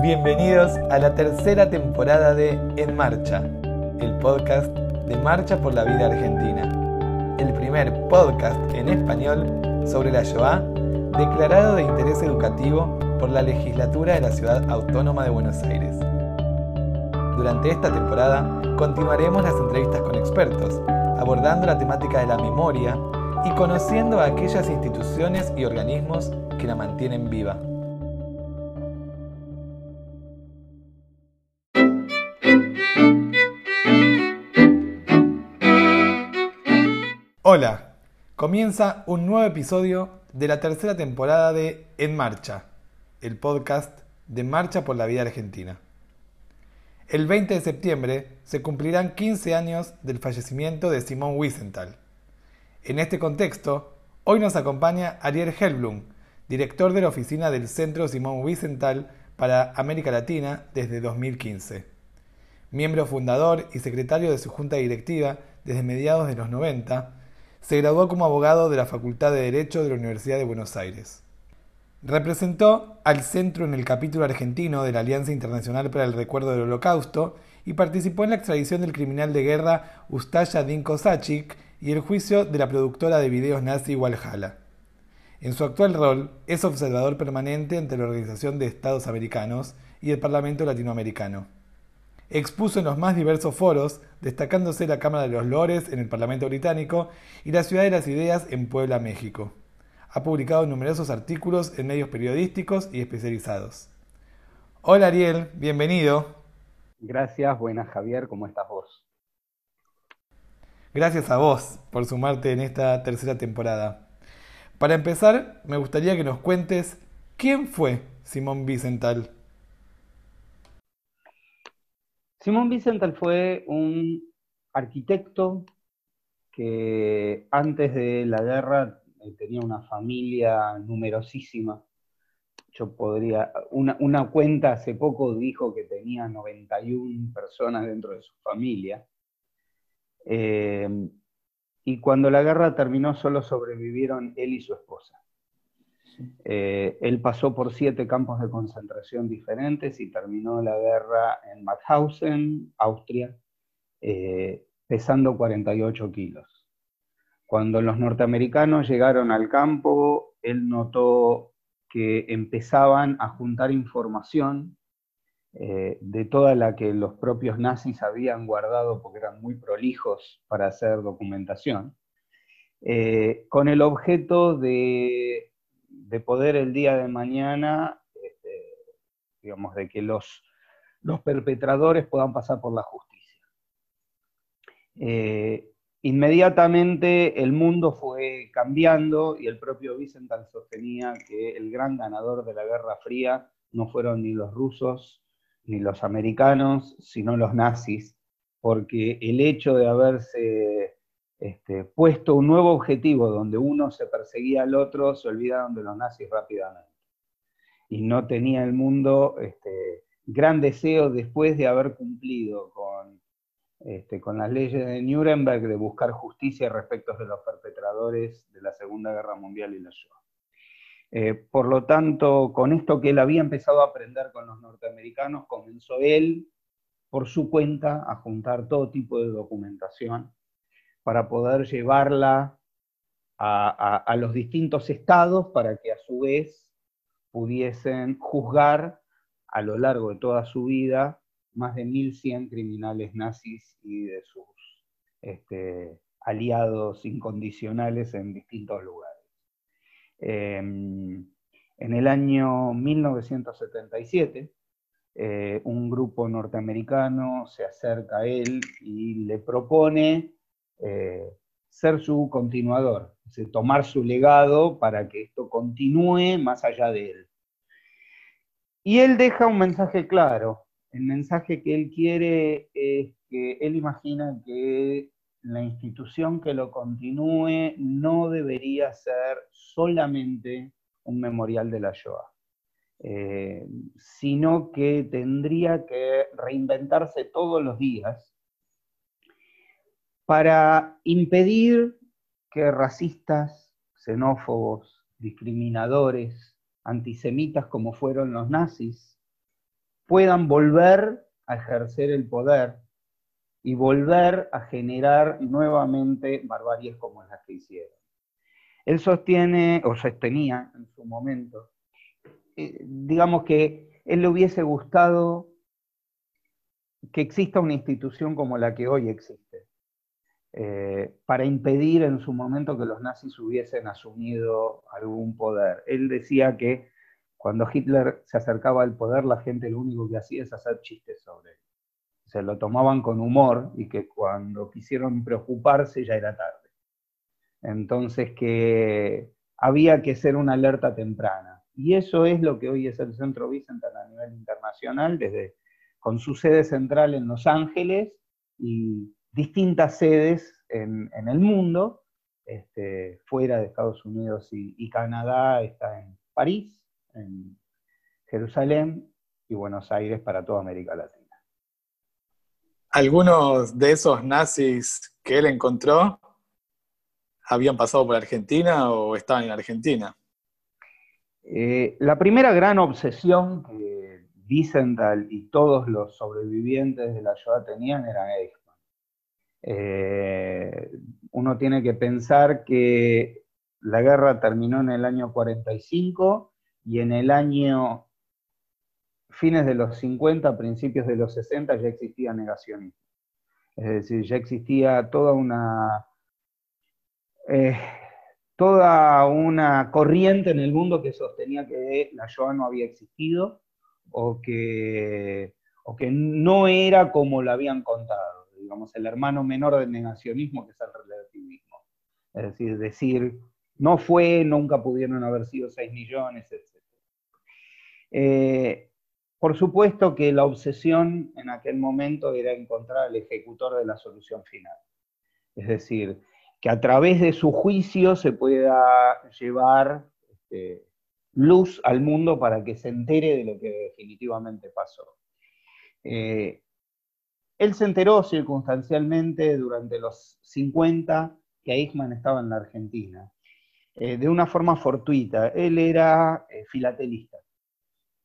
Bienvenidos a la tercera temporada de En Marcha, el podcast de Marcha por la Vida Argentina, el primer podcast en español sobre la Shoah declarado de interés educativo por la legislatura de la Ciudad Autónoma de Buenos Aires. Durante esta temporada continuaremos las entrevistas con expertos, abordando la temática de la memoria y conociendo a aquellas instituciones y organismos que la mantienen viva. Hola, comienza un nuevo episodio de la tercera temporada de En Marcha, el podcast de Marcha por la Vida Argentina. El 20 de septiembre se cumplirán 15 años del fallecimiento de Simón Wiesenthal. En este contexto, hoy nos acompaña Ariel Helblum, director de la oficina del Centro Simón Wiesenthal para América Latina desde 2015. Miembro fundador y secretario de su junta directiva desde mediados de los 90, se graduó como abogado de la Facultad de Derecho de la Universidad de Buenos Aires. Representó al centro en el capítulo argentino de la Alianza Internacional para el Recuerdo del Holocausto y participó en la extradición del criminal de guerra Ustaya Dinko Sachik y el juicio de la productora de videos nazi Walhalla. En su actual rol es observador permanente entre la Organización de Estados Americanos y el Parlamento Latinoamericano. Expuso en los más diversos foros, destacándose la Cámara de los Lores en el Parlamento Británico y la Ciudad de las Ideas en Puebla, México. Ha publicado numerosos artículos en medios periodísticos y especializados. Hola Ariel, bienvenido. Gracias, buenas Javier, ¿cómo estás vos? Gracias a vos por sumarte en esta tercera temporada. Para empezar, me gustaría que nos cuentes quién fue Simón Vicental. Simón Wiesenthal fue un arquitecto que antes de la guerra eh, tenía una familia numerosísima. Yo podría, una, cuenta hace poco dijo que tenía 91 personas dentro de su familia. Eh, y cuando la guerra terminó solo sobrevivieron él y su esposa. Eh, él pasó por siete campos de concentración diferentes y terminó la guerra en Mauthausen, Austria, eh, pesando 48 kilos. Cuando los norteamericanos llegaron al campo, él notó que empezaban a juntar información eh, de toda la que los propios nazis habían guardado porque eran muy prolijos para hacer documentación, con el objeto de de poder el día de mañana, este, digamos, de que los, los perpetradores puedan pasar por la justicia. Eh, inmediatamente el mundo fue cambiando y el propio Wiesenthal sostenía que el gran ganador de la Guerra Fría no fueron ni los rusos ni los americanos, sino los nazis, porque el hecho de haberse este, puesto un nuevo objetivo donde uno se perseguía al otro, se olvidaron de los nazis rápidamente. Y no tenía el mundo este, gran deseo después de haber cumplido con, este, con las leyes de Nuremberg de buscar justicia respecto de los perpetradores de la Segunda Guerra Mundial y la Shoah. Eh, por lo tanto, con esto que él había empezado a aprender con los norteamericanos, comenzó él por su cuenta a juntar todo tipo de documentación para poder llevarla a, los distintos estados para que a su vez pudiesen juzgar a lo largo de toda su vida más de 1.100 criminales nazis y de sus este, aliados incondicionales en distintos lugares. Em, en el año 1977, eh, un grupo norteamericano se acerca a él y le propone eh, ser su continuador, tomar su legado para que esto continúe más allá de él. Y él deja un mensaje claro. El mensaje que él quiere es que él imagina que la institución que lo continúe no debería ser solamente un memorial de la Shoah, eh, sino que tendría que reinventarse todos los días para impedir que racistas, xenófobos, discriminadores, antisemitas como fueron los nazis, puedan volver a ejercer el poder y volver a generar nuevamente barbaries como las que hicieron. Él sostiene, o sostenía en su momento, eh, digamos que él le hubiese gustado que exista una institución como la que hoy existe, eh, para impedir en su momento que los nazis hubiesen asumido algún poder. Él decía que cuando Hitler se acercaba al poder, la gente lo único que hacía es hacer chistes sobre él. Se lo tomaban con humor y que cuando quisieron preocuparse ya era tarde. Entonces que había que ser una alerta temprana. Y eso es lo que hoy es el Centro Bicentenal a nivel internacional, desde, con su sede central en Los Ángeles y distintas sedes en, el mundo, este, fuera de Estados Unidos y, Canadá, está en París, en Jerusalén y Buenos Aires para toda América Latina. ¿Algunos de esos nazis que él encontró habían pasado por Argentina o estaban en Argentina? Eh, la primera gran obsesión que Wiesenthal y todos los sobrevivientes de la Shoah tenían era. Eh, uno tiene que pensar que la guerra terminó en el año 45 y en el año fines de los 50, principios de los 60 ya existía negacionismo. Es decir, ya existía toda una, eh, toda una corriente en el mundo que sostenía que la Shoah no había existido o que, o que no era como lo habían contado digamos, el hermano menor del negacionismo, que es el relativismo. Es decir, decir, no fue, nunca pudieron haber sido 6 millones, etc. Eh, por supuesto que la obsesión en aquel momento era encontrar al ejecutor de la solución final. Es decir, que a través de su juicio se pueda llevar este, luz al mundo para que se entere de lo que definitivamente pasó. Eh, él se enteró circunstancialmente durante los 50 que Eichmann estaba en la Argentina, eh, de una forma fortuita. Él era eh, filatelista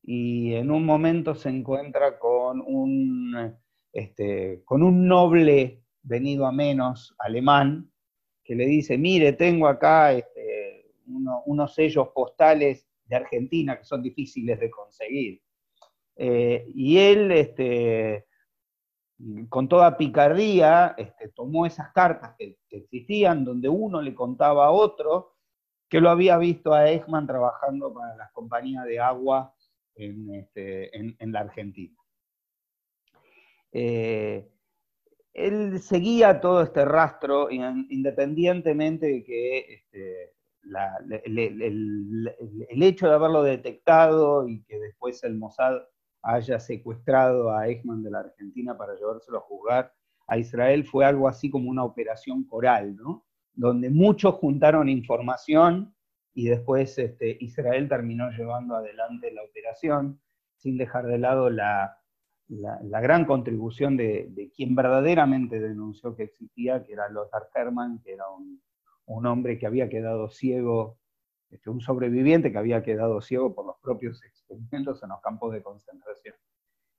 y en un momento se encuentra con un, este, con un noble venido a menos alemán que le dice, mire, tengo acá este, unos sellos postales de Argentina que son difíciles de conseguir. Eh, y él este, con toda picardía, este, tomó esas cartas que, existían, donde uno le contaba a otro que lo había visto a Eichmann trabajando para las compañías de agua en, este, la Argentina. Eh, él seguía todo este rastro, independientemente de que este, el, el, hecho de haberlo detectado y que después el Mossad haya secuestrado a Eichmann de la Argentina para llevárselo a juzgar a Israel fue algo así como una operación coral, ¿no? Donde muchos juntaron información y después este, Israel terminó llevando adelante la operación sin dejar de lado la, gran contribución de, quien verdaderamente denunció que existía, que era Lothar Hermann, que era un, hombre que había quedado ciego este, un sobreviviente que había quedado ciego por los propios experimentos en los campos de concentración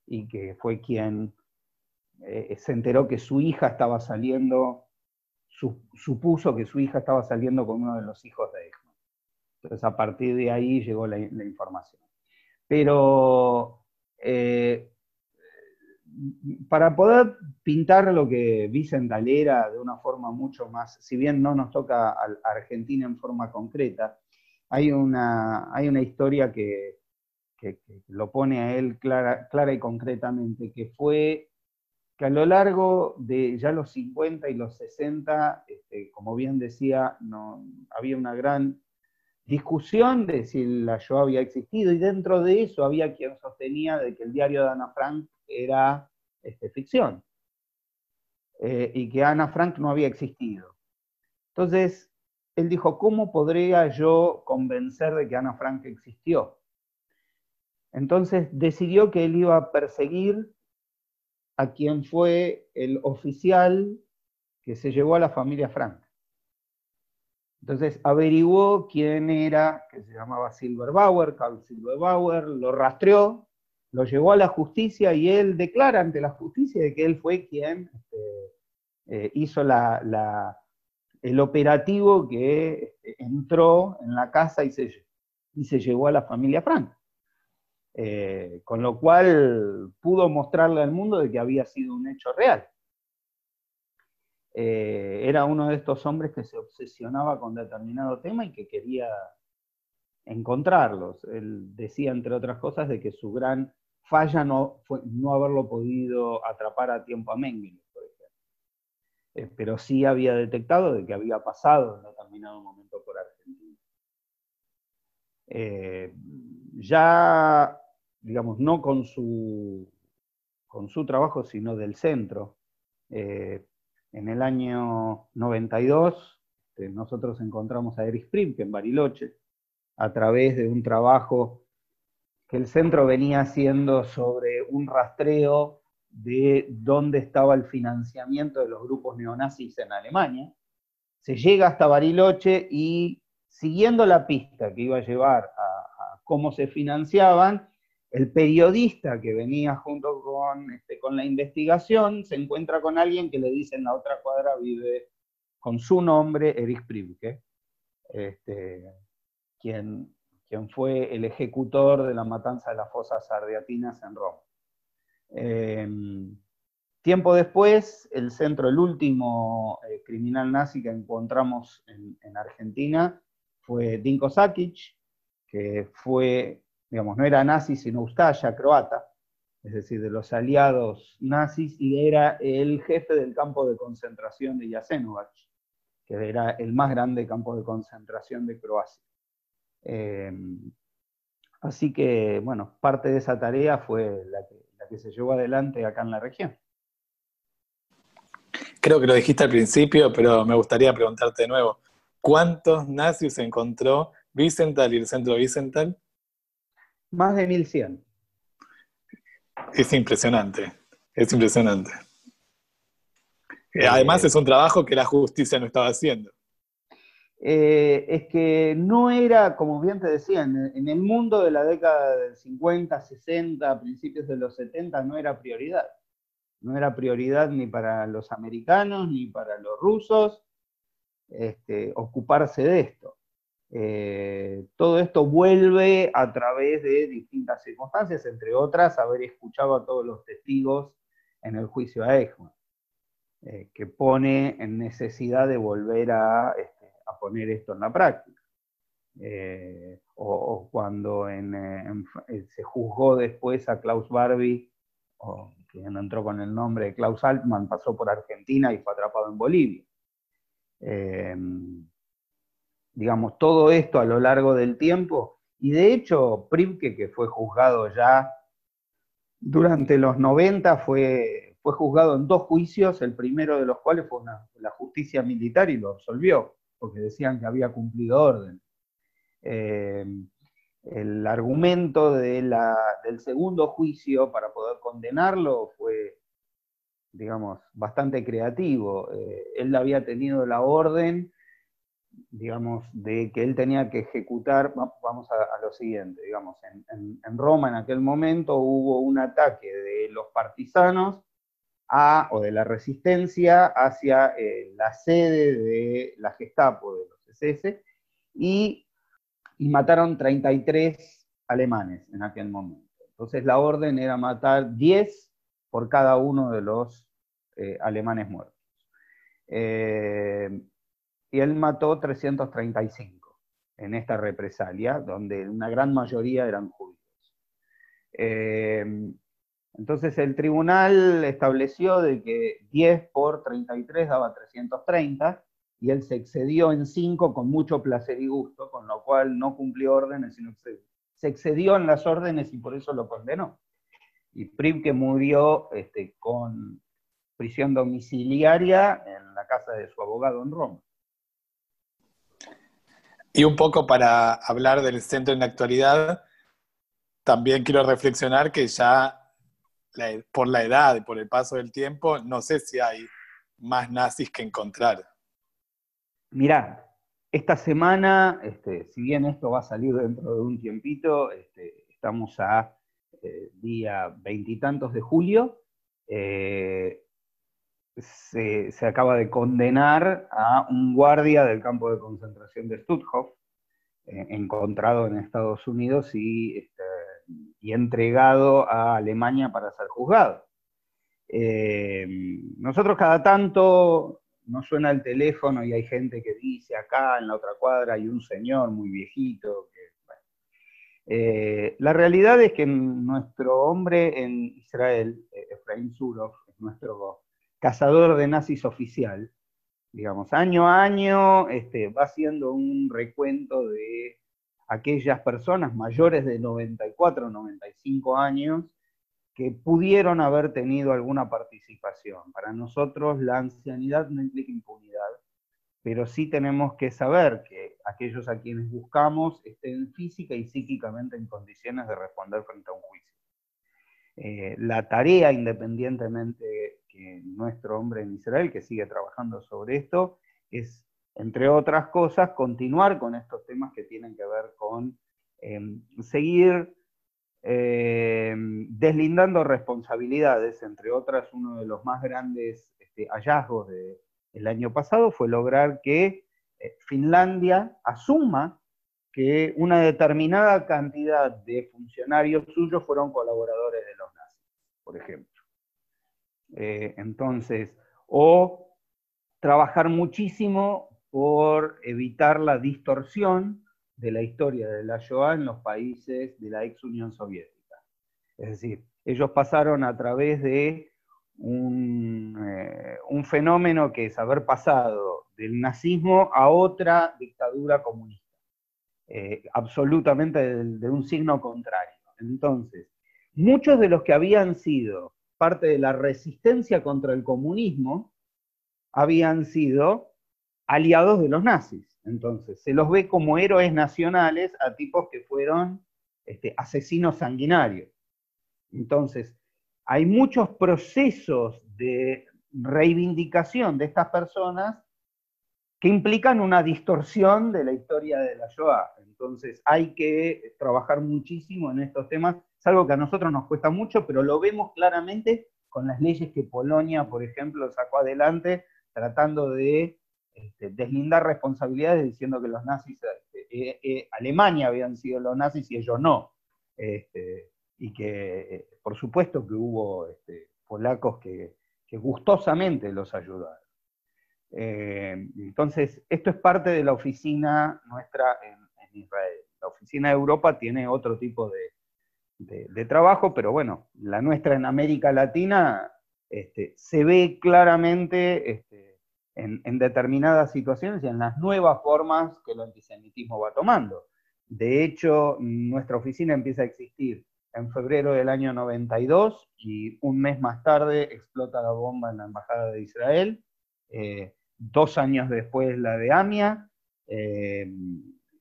y que fue quien eh, se enteró que su hija estaba saliendo, supuso que su hija estaba saliendo con uno de los hijos de Eichmann. Entonces a partir de ahí llegó la, información. Pero eh, para poder pintar lo que Vicent era de una forma mucho más, si bien no nos toca a Argentina en forma concreta, hay una, hay una historia que, lo pone a él clara, clara y concretamente, que fue que a lo largo de ya los 50 y los 60, este, como bien decía, no, había una gran discusión de si la Shoah había existido y dentro de eso había quien sostenía de que el diario de Ana Frank era este, ficción eh, y que Ana Frank no había existido. Entonces, él dijo, ¿cómo podría yo convencer de que Ana Frank existió? Entonces decidió que él iba a perseguir a quien fue el oficial que se llevó a la familia Frank. Entonces averiguó quién era, que se llamaba Silverbauer, Carl Silverbauer, lo rastreó lo llevó a la justicia y él declara ante la justicia de que él fue quien este, eh, hizo el operativo que este, entró en la casa y se, y se llevó a la familia Frank. Eh, con lo cual pudo mostrarle al mundo de que había sido un hecho real. Eh, era uno de estos hombres que se obsesionaba con determinado tema y que quería encontrarlos. Él decía, entre otras cosas, de que su gran falla no fue no haberlo podido atrapar a tiempo a Mengele. Eh, pero sí había detectado de que había pasado en determinado momento por Argentina. Eh, ya, digamos, no con su, con su trabajo, sino del centro. Eh, en el año 92, este, nosotros encontramos a Erich Primke en Bariloche, a través de un trabajo que el centro venía haciendo sobre un rastreo de dónde estaba el financiamiento de los grupos neonazis en Alemania. Se llega hasta Bariloche y siguiendo la pista que iba a llevar a, cómo se financiaban, el periodista que venía junto con, este, con la investigación se encuentra con alguien que le dice en la otra cuadra vive con su nombre Erich Primke, este, quien, quien fue el ejecutor de la matanza de las fosas ardeatinas en Roma. Em, tiempo después, el centro, el último eh, criminal nazi que encontramos en, en Argentina fue Dinko Sakic, que fue, digamos, no era nazi, sino ustaya, croata, es decir, de los aliados nazis, y era el jefe del campo de concentración de Jasenovac, que era el más grande campo de concentración de Croacia. Eh, así que, bueno, parte de esa tarea fue la que, se llevó adelante acá en la región. Creo que lo dijiste al principio, pero me gustaría preguntarte de nuevo. ¿Cuántos nazis encontró Vicental y el centro Vicental? Más de 1100. Es impresionante, es impresionante. Eh, Además es un trabajo que la justicia no estaba haciendo. Eh, es que no era, como bien te decía, en, el mundo de la década del 50, 60, principios de los 70, no era prioridad. No era prioridad ni para los americanos ni para los rusos este, ocuparse de esto. Eh, todo esto vuelve a través de distintas circunstancias, entre otras, haber escuchado a todos los testigos en el juicio a Eichmann, eh, que pone en necesidad de volver a poner esto en la práctica. Eh, o, cuando eh, se juzgó después a Klaus Barbie, o quien entró con el nombre de Klaus Altman, pasó por Argentina y fue atrapado en Bolivia. digamos, todo esto a lo largo del tiempo, y de hecho, Privke, que fue juzgado ya durante los 90, fue, fue juzgado en dos juicios, el primero de los cuales fue la justicia militar y lo absolvió porque decían que había cumplido orden. Eh, el argumento del segundo juicio para poder condenarlo fue, digamos, bastante creativo. Eh, él había tenido la orden, digamos, de que él tenía que ejecutar, vamos a, lo siguiente, digamos, en, Roma en aquel momento hubo un ataque de los partisanos o de la resistencia hacia eh, la sede de la Gestapo de los SS y, mataron 33 alemanes en aquel momento. Entonces la orden era matar 10 por cada uno de los eh, alemanes muertos. Eh, y él mató 335 en esta represalia, donde una gran mayoría eran judíos. Entonces el tribunal estableció de que 10 por 33 daba 330 y él se excedió en 5 con mucho placer y gusto, con lo cual no cumplió órdenes, sino que se, excedió en las órdenes y por eso lo condenó. Y que murió este, con prisión domiciliaria en la casa de su abogado en Roma. Y un poco para hablar del centro en la actualidad, también quiero reflexionar que ya por la edad y por el paso del tiempo, no sé si hay más nazis que encontrar. Mirá, esta semana, este, si bien esto va a salir dentro de un tiempito, este, estamos a eh, día veintitantos de julio, eh, se, acaba de condenar a un guardia del campo de concentración de Stutthof, encontrado en Estados Unidos y, este, y, entregado a Alemania para ser juzgado. nosotros cada tanto no suena el teléfono y hay gente que dice acá en la otra cuadra hay un señor muy viejito. Eh, la realidad es que nuestro hombre en Israel, eh, Efraín Surov, es nuestro cazador de nazis oficial, digamos, año a año este, va haciendo un recuento de aquellas personas mayores de 94, 95 años que pudieron haber tenido alguna participación. Para nosotros la ancianidad no implica impunidad, pero sí tenemos que saber que aquellos a quienes buscamos estén física y psíquicamente en condiciones de responder frente a un juicio. Eh, la tarea, independientemente que nuestro hombre en Israel, que sigue trabajando sobre esto, es, entre otras cosas, continuar con estos temas que tienen que ver con em, seguir eh, deslindando responsabilidades, entre otras, uno de los más grandes este, hallazgos del año pasado fue lograr que eh, Finlandia asuma que una determinada cantidad de funcionarios suyos fueron colaboradores de los nazis, por ejemplo. Eh, entonces, o trabajar muchísimo por evitar la distorsión de la historia de la Shoah en los países de la ex Unión Soviética. Es decir, ellos pasaron a través de un, eh, fenómeno que es haber pasado del nazismo a otra dictadura comunista, eh, absolutamente de, un signo contrario. Entonces, muchos de los que habían sido parte de la resistencia contra el comunismo habían sido aliados de los nazis. Entonces, se los ve como héroes nacionales a tipos que fueron este, asesinos sanguinarios. Entonces, hay muchos procesos de reivindicación de estas personas que implican una distorsión de la historia de la Shoah. Entonces, hay que trabajar muchísimo en estos temas. Es algo que a nosotros nos cuesta mucho, pero lo vemos claramente con las leyes que Polonia, por ejemplo, sacó adelante, tratando de este, deslindar responsabilidades diciendo que los nazis, este, eh, eh, Alemania habían sido los nazis y ellos no. Este, y que eh, por supuesto que hubo polacos que, gustosamente los ayudaron. entonces, esto es parte de la oficina nuestra en, Israel. La oficina de Europa tiene otro tipo de, trabajo, pero bueno, la nuestra en América Latina se ve claramente en, determinadas situaciones y en las nuevas formas que el antisemitismo va tomando. De hecho, nuestra oficina empieza a existir en febrero del año 92 y un mes más tarde explota la bomba en la Embajada de Israel, eh, dos años después la de AMIA, eh,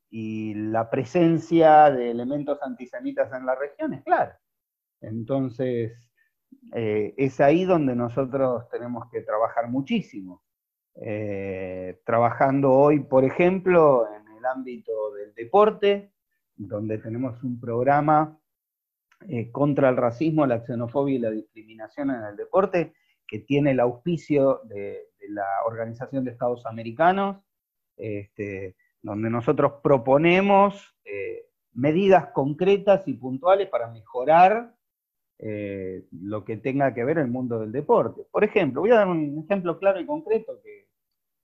y la presencia de elementos antisemitas en la región es clara. Entonces, eh, es ahí donde nosotros tenemos que trabajar muchísimo. Eh, trabajando hoy, por ejemplo, en el ámbito del deporte, donde tenemos un programa eh, contra el racismo, la xenofobia y la discriminación en el deporte, que tiene el auspicio de, la Organización de Estados Americanos, este, donde nosotros proponemos eh, medidas concretas y puntuales para mejorar lo que tenga que ver el mundo del deporte. Por ejemplo, voy a dar un ejemplo claro y concreto que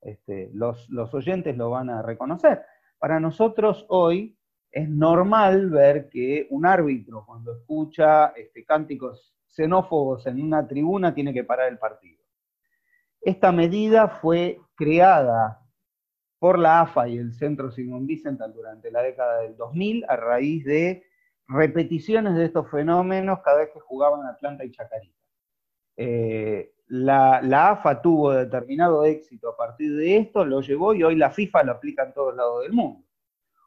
este, los, oyentes lo van a reconocer. Para nosotros hoy es normal ver que un árbitro cuando escucha este, cánticos xenófobos en una tribuna tiene que parar el partido. Esta medida fue creada por la AFA y el Centro Simón Vicental durante la década del 2000 a raíz de repeticiones de estos fenómenos cada vez que jugaban Atlanta y Chacarita. Eh, la, AFA tuvo determinado éxito a partir de esto, lo llevó y hoy la FIFA lo aplica en todos lados del mundo.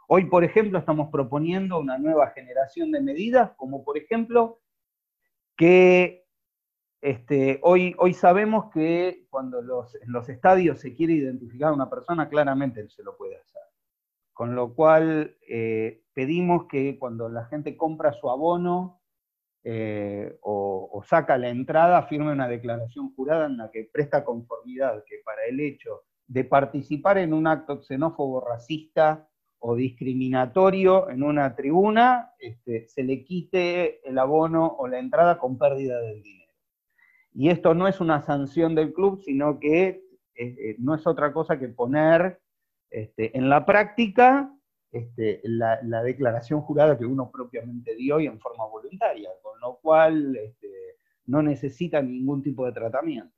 Hoy, por ejemplo, estamos proponiendo una nueva generación de medidas, como por ejemplo que este, hoy, hoy sabemos que cuando en los estadios se quiere identificar a una persona, claramente se lo puede hacer. Con lo cual, eh, pedimos que cuando la gente compra su abono eh, o, saca la entrada, firme una declaración jurada en la que presta conformidad que para el hecho de participar en un acto xenófobo, racista o discriminatorio en una tribuna, este, se le quite el abono o la entrada con pérdida del dinero. Y esto no es una sanción del club, sino que eh, no es otra cosa que poner este, en la práctica este, la, declaración jurada que uno propiamente dio y en forma voluntaria, con lo cual este, no necesita ningún tipo de tratamiento.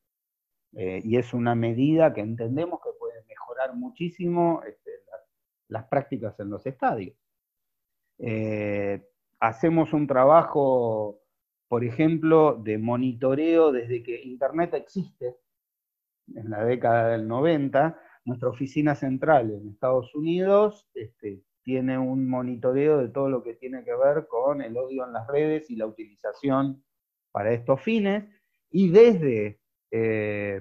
Eh, y es una medida que entendemos que puede mejorar muchísimo este, las, prácticas en los estadios. Eh, hacemos un trabajo, por ejemplo, de monitoreo desde que Internet existe, en la década del 90, nuestra oficina central en Estados Unidos este, tiene un monitoreo de todo lo que tiene que ver con el odio en las redes y la utilización para estos fines. Y desde, eh,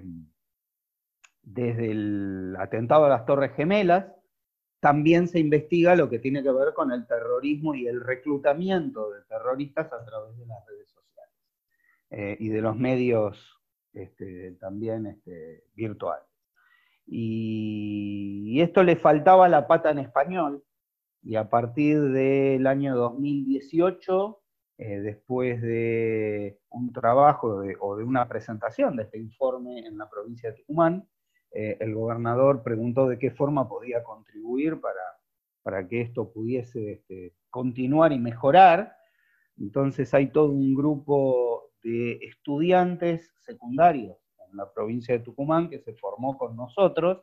desde el atentado a las Torres Gemelas, también se investiga lo que tiene que ver con el terrorismo y el reclutamiento de terroristas a través de las redes sociales eh, y de los medios este, también este, virtuales. Y, esto le faltaba la pata en español, y a partir del año 2018, eh, después de un trabajo o de una presentación de este informe en la provincia de Tucumán, eh, el gobernador preguntó de qué forma podía contribuir para, para que esto pudiese este, continuar y mejorar. Entonces hay todo un grupo de estudiantes secundarios la provincia de Tucumán que se formó con nosotros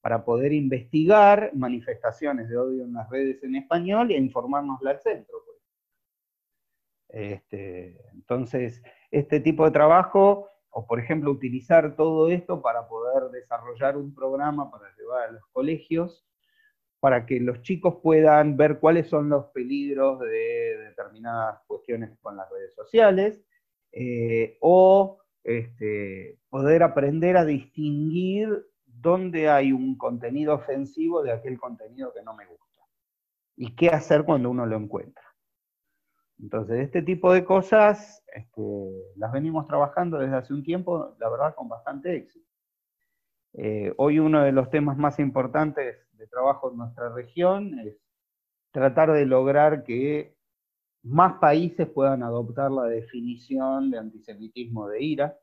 para poder investigar manifestaciones de odio en las redes en español e informarnos al centro. Pues. Este, entonces, este tipo de trabajo, o por ejemplo, utilizar todo esto para poder desarrollar un programa para llevar a los colegios, para que los chicos puedan ver cuáles son los peligros de determinadas cuestiones con las redes sociales, eh, o este, poder aprender a distinguir dónde hay un contenido ofensivo de aquel contenido que no me gusta. Y qué hacer cuando uno lo encuentra. Entonces, este tipo de cosas este, las venimos trabajando desde hace un tiempo, la verdad, con bastante éxito. Eh, hoy uno de los temas más importantes de trabajo en nuestra región es tratar de lograr que más países puedan adoptar la definición de antisemitismo de IRA,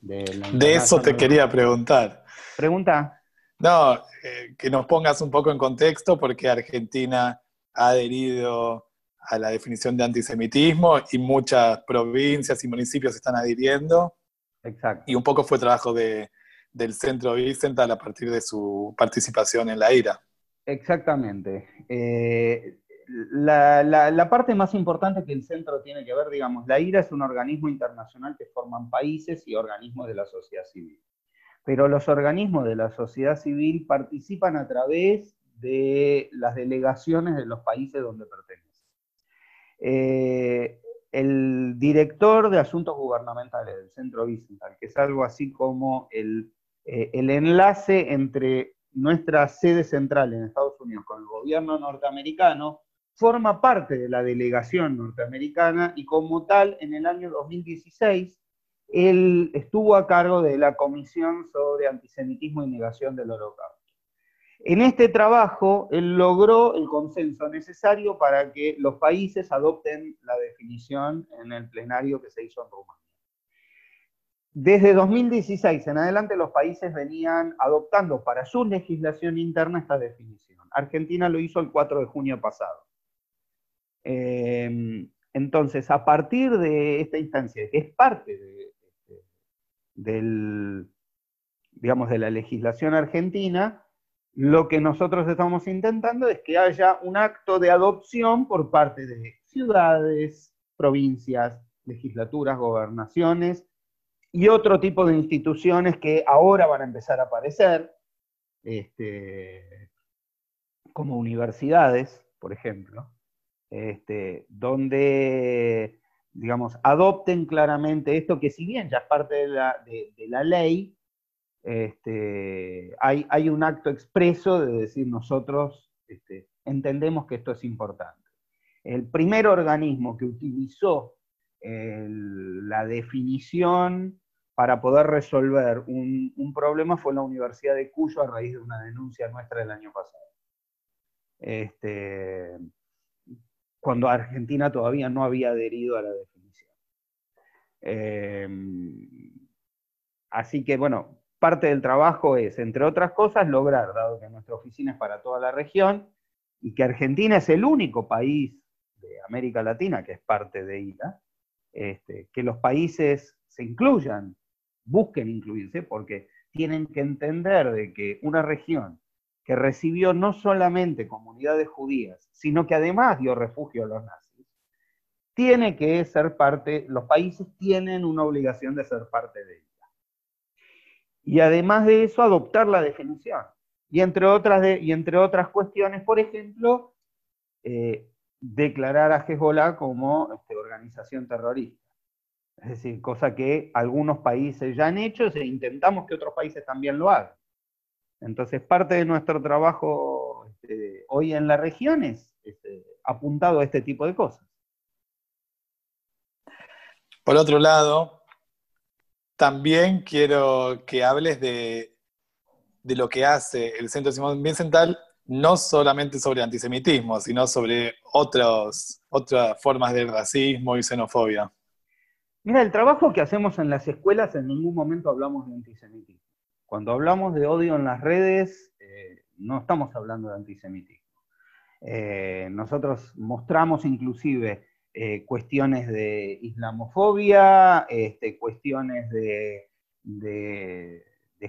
de, eso te quería preguntar. Pregunta. No, eh, que nos pongas un poco en contexto porque Argentina ha adherido a la definición de antisemitismo y muchas provincias y municipios están adhiriendo. Exacto. Y un poco fue trabajo de, del Centro Vicental a partir de su participación en la IRA. Exactamente. Eh, la, parte más importante que el centro tiene que ver, digamos, la IRA es un organismo internacional que forman países y organismos de la sociedad civil. Pero los organismos de la sociedad civil participan a través de las delegaciones de los países donde pertenecen. Eh, el director de asuntos gubernamentales del Centro Bicental, que es algo así como el, eh, el enlace entre nuestra sede central en Estados Unidos con el gobierno norteamericano, forma parte de la delegación norteamericana y como tal, en el año 2016, él estuvo a cargo de la Comisión sobre Antisemitismo y Negación del Holocausto. En este trabajo, él logró el consenso necesario para que los países adopten la definición en el plenario que se hizo en Rumania. Desde 2016 en adelante, los países venían adoptando para su legislación interna esta definición. Argentina lo hizo el 4 de junio pasado. Em, entonces, a partir de esta instancia, que es parte de, este, del, digamos, de la legislación argentina, lo que nosotros estamos intentando es que haya un acto de adopción por parte de ciudades, provincias, legislaturas, gobernaciones y otro tipo de instituciones que ahora van a empezar a aparecer, este, como universidades, por ejemplo, este, donde, digamos, adopten claramente esto, que si bien ya es parte de la, ley, este, hay, un acto expreso de decir nosotros este, entendemos que esto es importante. El primer organismo que utilizó la definición para poder resolver un, problema fue la Universidad de Cuyo a raíz de una denuncia nuestra del año pasado. Este, cuando Argentina todavía no había adherido a la definición. Em, así que, bueno, parte del trabajo es, entre otras cosas, lograr, dado que nuestra oficina es para toda la región, y que Argentina es el único país de América Latina que es parte de ILA, este, que los países se incluyan, busquen incluirse, porque tienen que entender de que una región que recibió no solamente comunidades judías, sino que además dio refugio a los nazis, tiene que ser parte, los países tienen una obligación de ser parte de ella. Y además de eso, adoptar la definición. Y entre otras, y entre otras cuestiones, por ejemplo, eh, declarar a Hezbollah como este, organización terrorista. Es decir, cosa que algunos países ya han hecho e intentamos que otros países también lo hagan. Entonces, parte de nuestro trabajo este, hoy en la región es este, apuntado a este tipo de cosas. Por otro lado, también quiero que hables de, de lo que hace el Centro Simón Biencental no solamente sobre antisemitismo, sino sobre otros, otras formas de racismo y xenofobia. Mira, el trabajo que hacemos en las escuelas en ningún momento hablamos de antisemitismo. Cuando hablamos de odio en las redes, eh, no estamos hablando de antisemitismo. Eh, nosotros mostramos inclusive eh, cuestiones de islamofobia, este, cuestiones de,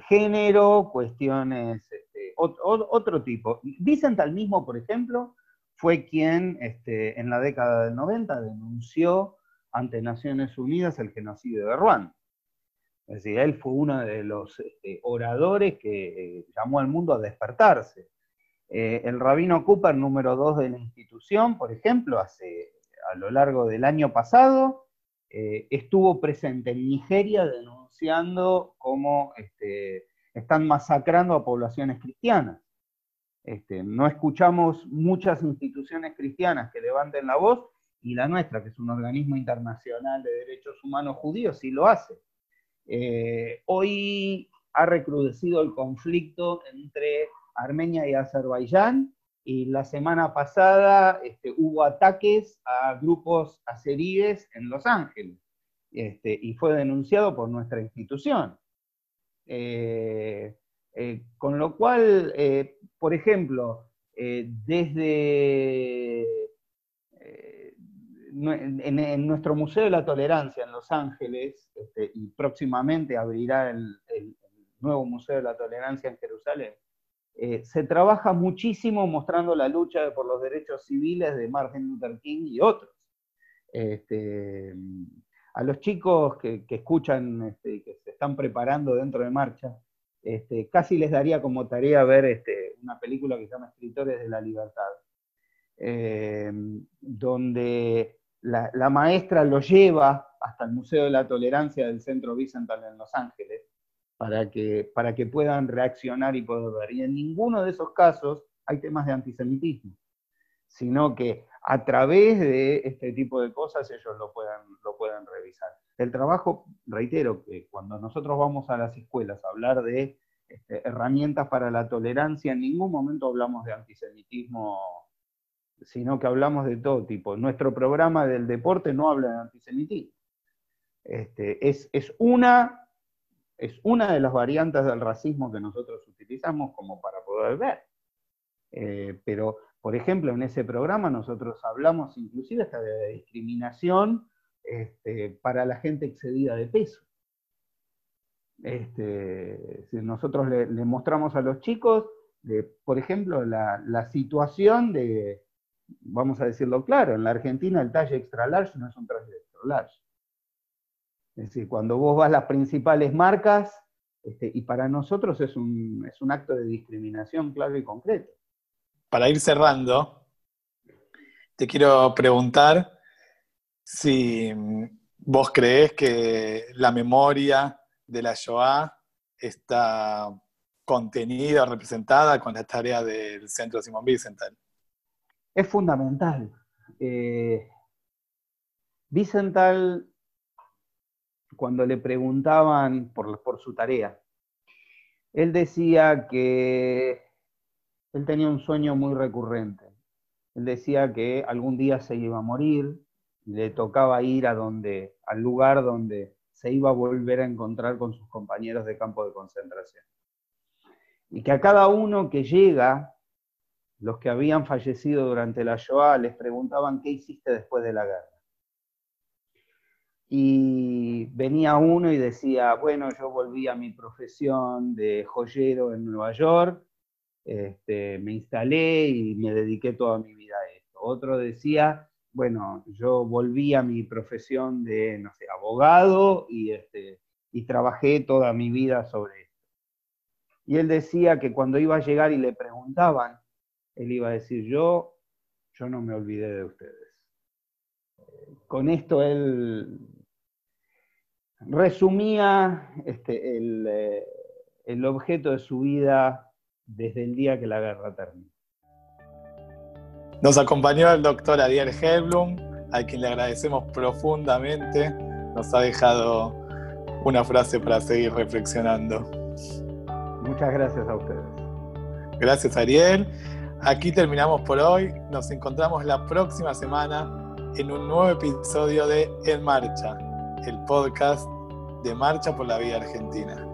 género, cuestiones otro, tipo. Vicental mismo, por ejemplo, fue quien este, en la década del 90 denunció ante Naciones Unidas el genocidio de Ruanda. Decir, él fue uno de los este, oradores que eh, llamó al mundo a despertarse. Eh, el rabino Cooper, número dos de la institución, por ejemplo, hace, a lo largo del año pasado, eh, estuvo presente en Nigeria denunciando cómo este, están masacrando a poblaciones cristianas. Este, no escuchamos muchas instituciones cristianas que levanten la voz y la nuestra, que es un organismo internacional de derechos humanos judíos, sí lo hace. Eh, hoy ha recrudecido el conflicto entre Armenia y Azerbaiyán y la semana pasada este, hubo ataques a grupos azeríes en Los Ángeles este, y fue denunciado por nuestra institución. Eh, eh, con lo cual, por ejemplo, desde en, nuestro Museo de la Tolerancia en Los Ángeles, este, y próximamente abrirá el, nuevo Museo de la Tolerancia en Jerusalén, se trabaja muchísimo mostrando la lucha por los derechos civiles de Martin Luther King y otros. Este, a los chicos que, escuchan, este, que se están preparando dentro de marcha, casi les daría como tarea ver una película que se llama Escritores de la Libertad, eh, donde la, maestra lo lleva hasta el Museo de la Tolerancia del Centro Bicental en Los Ángeles, para que, para que puedan reaccionar y poder ver. Y en ninguno de esos casos hay temas de antisemitismo, sino que a través de este tipo de cosas ellos lo puedan, lo puedan revisar. El trabajo, reitero, que cuando nosotros vamos a las escuelas a hablar de este, herramientas para la tolerancia, en ningún momento hablamos de antisemitismo, sino que hablamos de todo tipo. Nuestro programa del deporte no habla de antisemitismo. Este, es, una, es una de las variantes del racismo que nosotros utilizamos como para poder ver. Eh, pero por ejemplo, en ese programa nosotros hablamos inclusive hasta de discriminación este, para la gente excedida de peso. Este, nosotros le, mostramos a los chicos, por ejemplo, la, situación de, vamos a decirlo claro, en la Argentina el talle extra large no es un talle extra large. Es decir, cuando vos vas a las principales marcas, este, y para nosotros es un, es un acto de discriminación claro y concreto para ir cerrando, te quiero preguntar si vos crees que la memoria de la Shoah está contenida representada con la tarea del Centro Simón Wiesenthal. Es fundamental. Eh, Wiesenthal, cuando le preguntaban por, por su tarea, él decía que él tenía un sueño muy recurrente. Él decía que algún día se iba a morir, y le tocaba ir a donde, al lugar donde se iba a volver a encontrar con sus compañeros de campo de concentración. Y que a cada uno que llega, los que habían fallecido durante la Shoah les preguntaban qué hiciste después de la guerra. Y venía uno y decía, bueno, yo volví a mi profesión de joyero en Nueva York, este, me instalé y me dediqué toda mi vida a esto. Otro decía, bueno, yo volví a mi profesión de, no sé, abogado y, este, y trabajé toda mi vida sobre esto. Y él decía que cuando iba a llegar y le preguntaban, él iba a decir, yo, yo no me olvidé de ustedes. Con esto él resumía este, el, eh, el objeto de su vida desde el día que la guerra terminó. Nos acompañó el doctor Ariel Helblum, a quien le agradecemos profundamente. Nos ha dejado una frase para seguir reflexionando. Muchas gracias a ustedes. Gracias Ariel. Aquí terminamos por hoy. Nos encontramos la próxima semana en un nuevo episodio de En Marcha, el podcast de Marcha por la Vida Argentina.